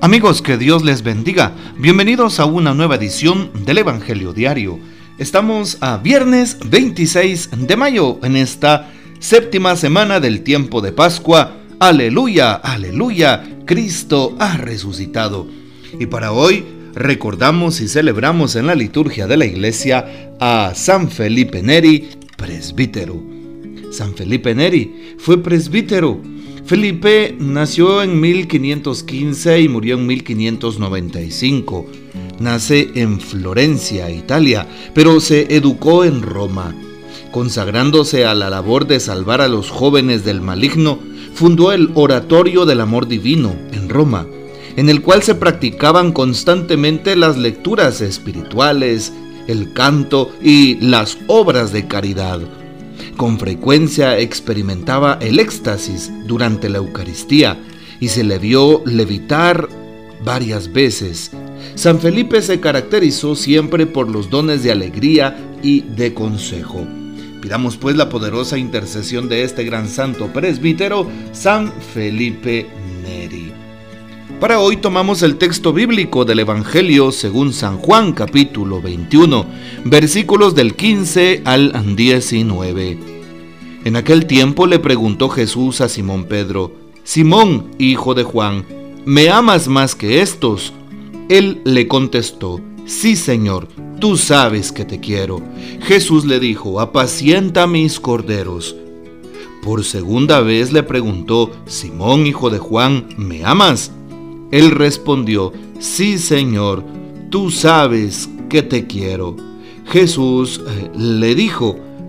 Amigos, que Dios les bendiga. Bienvenidos a una nueva edición del Evangelio Diario. Estamos a viernes 26 de mayo en esta séptima semana del tiempo de Pascua. Aleluya, aleluya, Cristo ha resucitado. Y para hoy recordamos y celebramos en la liturgia de la iglesia a San Felipe Neri, presbítero. San Felipe Neri fue presbítero Felipe nació en 1515 y murió en 1595. Nace en Florencia, Italia, pero se educó en Roma. Consagrándose a la labor de salvar a los jóvenes del maligno, fundó el Oratorio del Amor Divino en Roma, en el cual se practicaban constantemente las lecturas espirituales, el canto y las obras de caridad. Con frecuencia experimentaba el éxtasis durante la Eucaristía y se le vio levitar varias veces. San Felipe se caracterizó siempre por los dones de alegría y de consejo. Pidamos pues la poderosa intercesión de este gran santo presbítero, San Felipe Neri. Para hoy tomamos el texto bíblico del Evangelio según San Juan capítulo 21, versículos del 15 al 19. En aquel tiempo le preguntó Jesús a Simón Pedro, Simón, hijo de Juan, ¿me amas más que estos? Él le contestó, Sí, Señor, tú sabes que te quiero. Jesús le dijo, apacienta mis corderos. Por segunda vez le preguntó, Simón, hijo de Juan, ¿me amas? Él respondió, sí Señor, tú sabes que te quiero. Jesús eh, le dijo,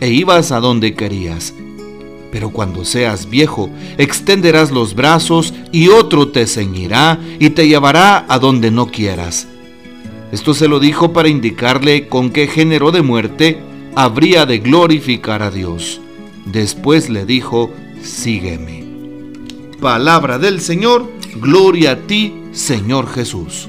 e ibas a donde querías. Pero cuando seas viejo, extenderás los brazos y otro te ceñirá y te llevará a donde no quieras. Esto se lo dijo para indicarle con qué género de muerte habría de glorificar a Dios. Después le dijo, sígueme. Palabra del Señor Gloria a ti, Señor Jesús.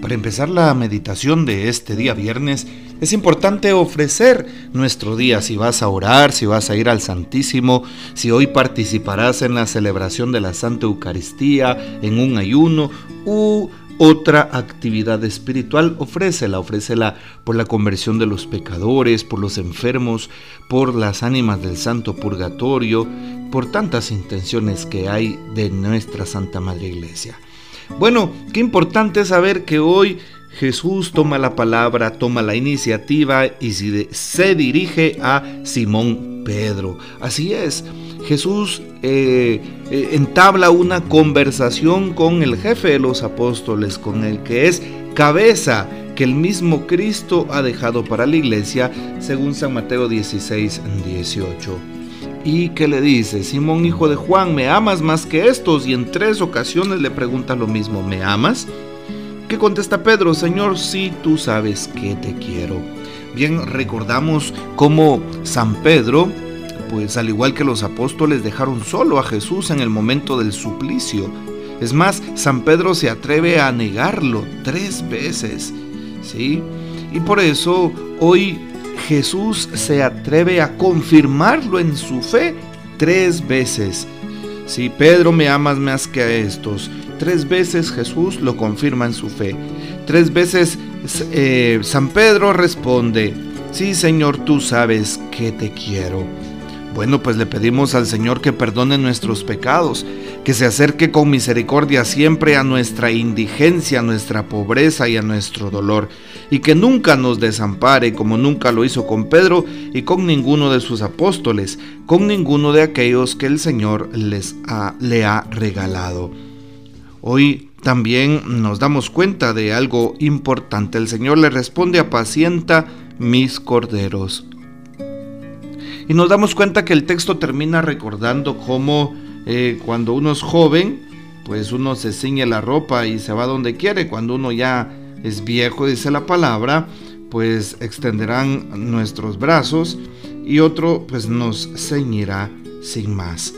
Para empezar la meditación de este día viernes, es importante ofrecer nuestro día, si vas a orar, si vas a ir al Santísimo, si hoy participarás en la celebración de la Santa Eucaristía, en un ayuno u otra actividad espiritual, ofrécela, ofrécela por la conversión de los pecadores, por los enfermos, por las ánimas del Santo Purgatorio, por tantas intenciones que hay de nuestra Santa Madre Iglesia. Bueno, qué importante saber que hoy Jesús toma la palabra, toma la iniciativa y se dirige a Simón Pedro. Así es, Jesús eh, eh, entabla una conversación con el jefe de los apóstoles, con el que es cabeza que el mismo Cristo ha dejado para la iglesia, según San Mateo 16, 18 y que le dice, Simón hijo de Juan, ¿me amas más que estos? Y en tres ocasiones le pregunta lo mismo, ¿me amas? ¿Qué contesta Pedro? Señor, sí, tú sabes que te quiero. Bien, recordamos cómo San Pedro, pues al igual que los apóstoles, dejaron solo a Jesús en el momento del suplicio. Es más, San Pedro se atreve a negarlo tres veces, ¿sí? Y por eso hoy Jesús se atreve a confirmarlo en su fe tres veces. Si Pedro me amas más que a estos, tres veces Jesús lo confirma en su fe. Tres veces eh, San Pedro responde, sí Señor, tú sabes que te quiero. Bueno, pues le pedimos al Señor que perdone nuestros pecados, que se acerque con misericordia siempre a nuestra indigencia, a nuestra pobreza y a nuestro dolor, y que nunca nos desampare como nunca lo hizo con Pedro y con ninguno de sus apóstoles, con ninguno de aquellos que el Señor les le ha regalado. Hoy también nos damos cuenta de algo importante. El Señor le responde, apacienta mis corderos. Y nos damos cuenta que el texto termina recordando cómo eh, cuando uno es joven, pues uno se ciñe la ropa y se va donde quiere. Cuando uno ya es viejo, dice la palabra, pues extenderán nuestros brazos y otro pues nos ceñirá sin más.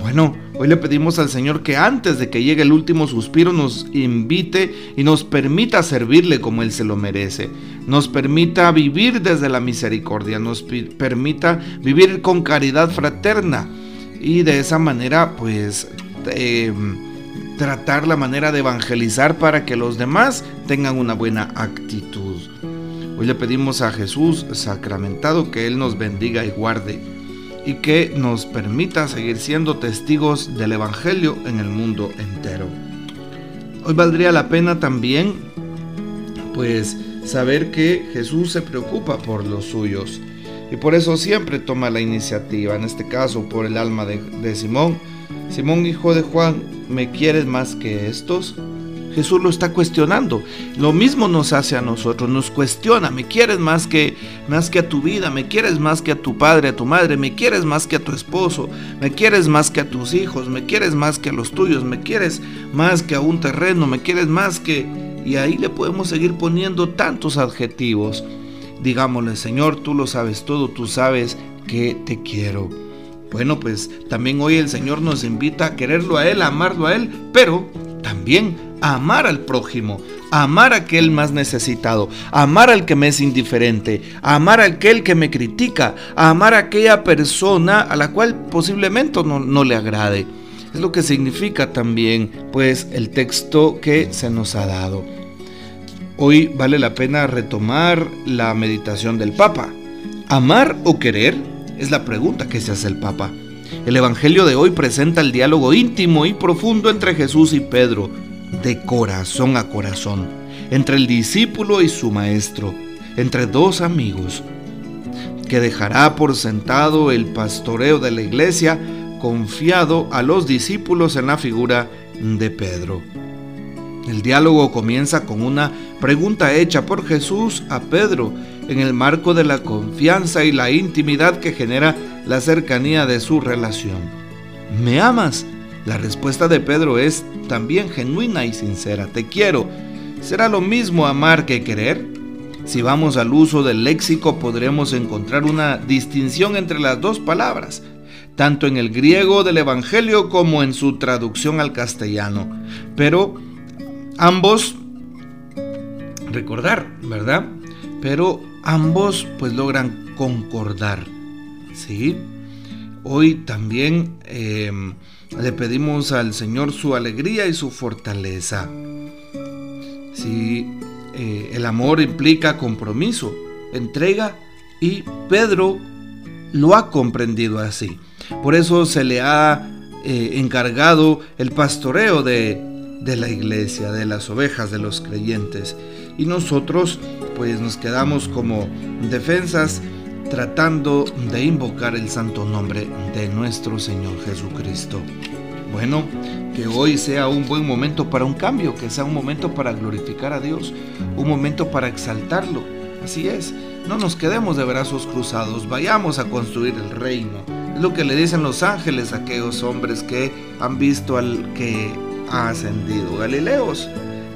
Bueno, hoy le pedimos al Señor que antes de que llegue el último suspiro nos invite y nos permita servirle como Él se lo merece. Nos permita vivir desde la misericordia, nos permita vivir con caridad fraterna y de esa manera pues em, tratar la manera de evangelizar para que los demás tengan una buena actitud. Hoy le pedimos a Jesús sacramentado que Él nos bendiga y guarde y que nos permita seguir siendo testigos del Evangelio en el mundo entero. Hoy valdría la pena también pues saber que Jesús se preocupa por los suyos y por eso siempre toma la iniciativa, en este caso por el alma de, de Simón. Simón, hijo de Juan, ¿me quieres más que estos? Jesús lo está cuestionando. Lo mismo nos hace a nosotros, nos cuestiona, me quieres más que más que a tu vida, me quieres más que a tu padre, a tu madre, me quieres más que a tu esposo, me quieres más que a tus hijos, me quieres más que a los tuyos, me quieres más que a un terreno, me quieres más que y ahí le podemos seguir poniendo tantos adjetivos. Digámosle, Señor, tú lo sabes todo, tú sabes que te quiero. Bueno, pues también hoy el Señor nos invita a quererlo a Él, a amarlo a Él, pero también amar al prójimo, amar a aquel más necesitado, amar al que me es indiferente, amar a aquel que me critica, amar a aquella persona a la cual posiblemente no, no le agrade. Es lo que significa también, pues, el texto que se nos ha dado. Hoy vale la pena retomar la meditación del Papa. ¿Amar o querer? Es la pregunta que se hace el Papa. El Evangelio de hoy presenta el diálogo íntimo y profundo entre Jesús y Pedro, de corazón a corazón, entre el discípulo y su maestro, entre dos amigos, que dejará por sentado el pastoreo de la iglesia confiado a los discípulos en la figura de Pedro. El diálogo comienza con una pregunta hecha por Jesús a Pedro en el marco de la confianza y la intimidad que genera la cercanía de su relación. ¿Me amas? La respuesta de Pedro es también genuina y sincera. Te quiero. ¿Será lo mismo amar que querer? Si vamos al uso del léxico podremos encontrar una distinción entre las dos palabras, tanto en el griego del Evangelio como en su traducción al castellano. Pero ambos, recordar, ¿verdad? Pero ambos pues logran concordar. ¿Sí? Hoy también em, le pedimos al Señor su alegría y su fortaleza. Sí, eh, el amor implica compromiso, entrega y Pedro lo ha comprendido así. Por eso se le ha eh, encargado el pastoreo de, de la iglesia, de las ovejas de los creyentes. Y nosotros pues nos quedamos como defensas tratando de invocar el santo nombre de nuestro Señor Jesucristo. Bueno, que hoy sea un buen momento para un cambio, que sea un momento para glorificar a Dios, un momento para exaltarlo. Así es, no nos quedemos de brazos cruzados, vayamos a construir el reino. Es lo que le dicen los ángeles a aquellos hombres que han visto al que ha ascendido. Galileos,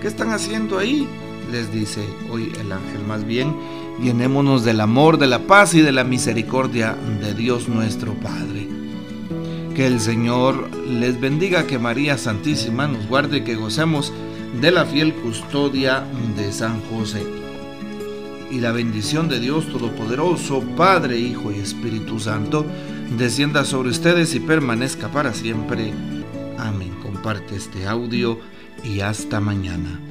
¿qué están haciendo ahí? Les dice hoy el ángel más bien llenémonos del amor, de la paz y de la misericordia de Dios nuestro Padre. Que el Señor les bendiga, que María Santísima nos guarde, que gocemos de la fiel custodia de San José. Y la bendición de Dios Todopoderoso, Padre, Hijo y Espíritu Santo, descienda sobre ustedes y permanezca para siempre. Amén. Comparte este audio y hasta mañana.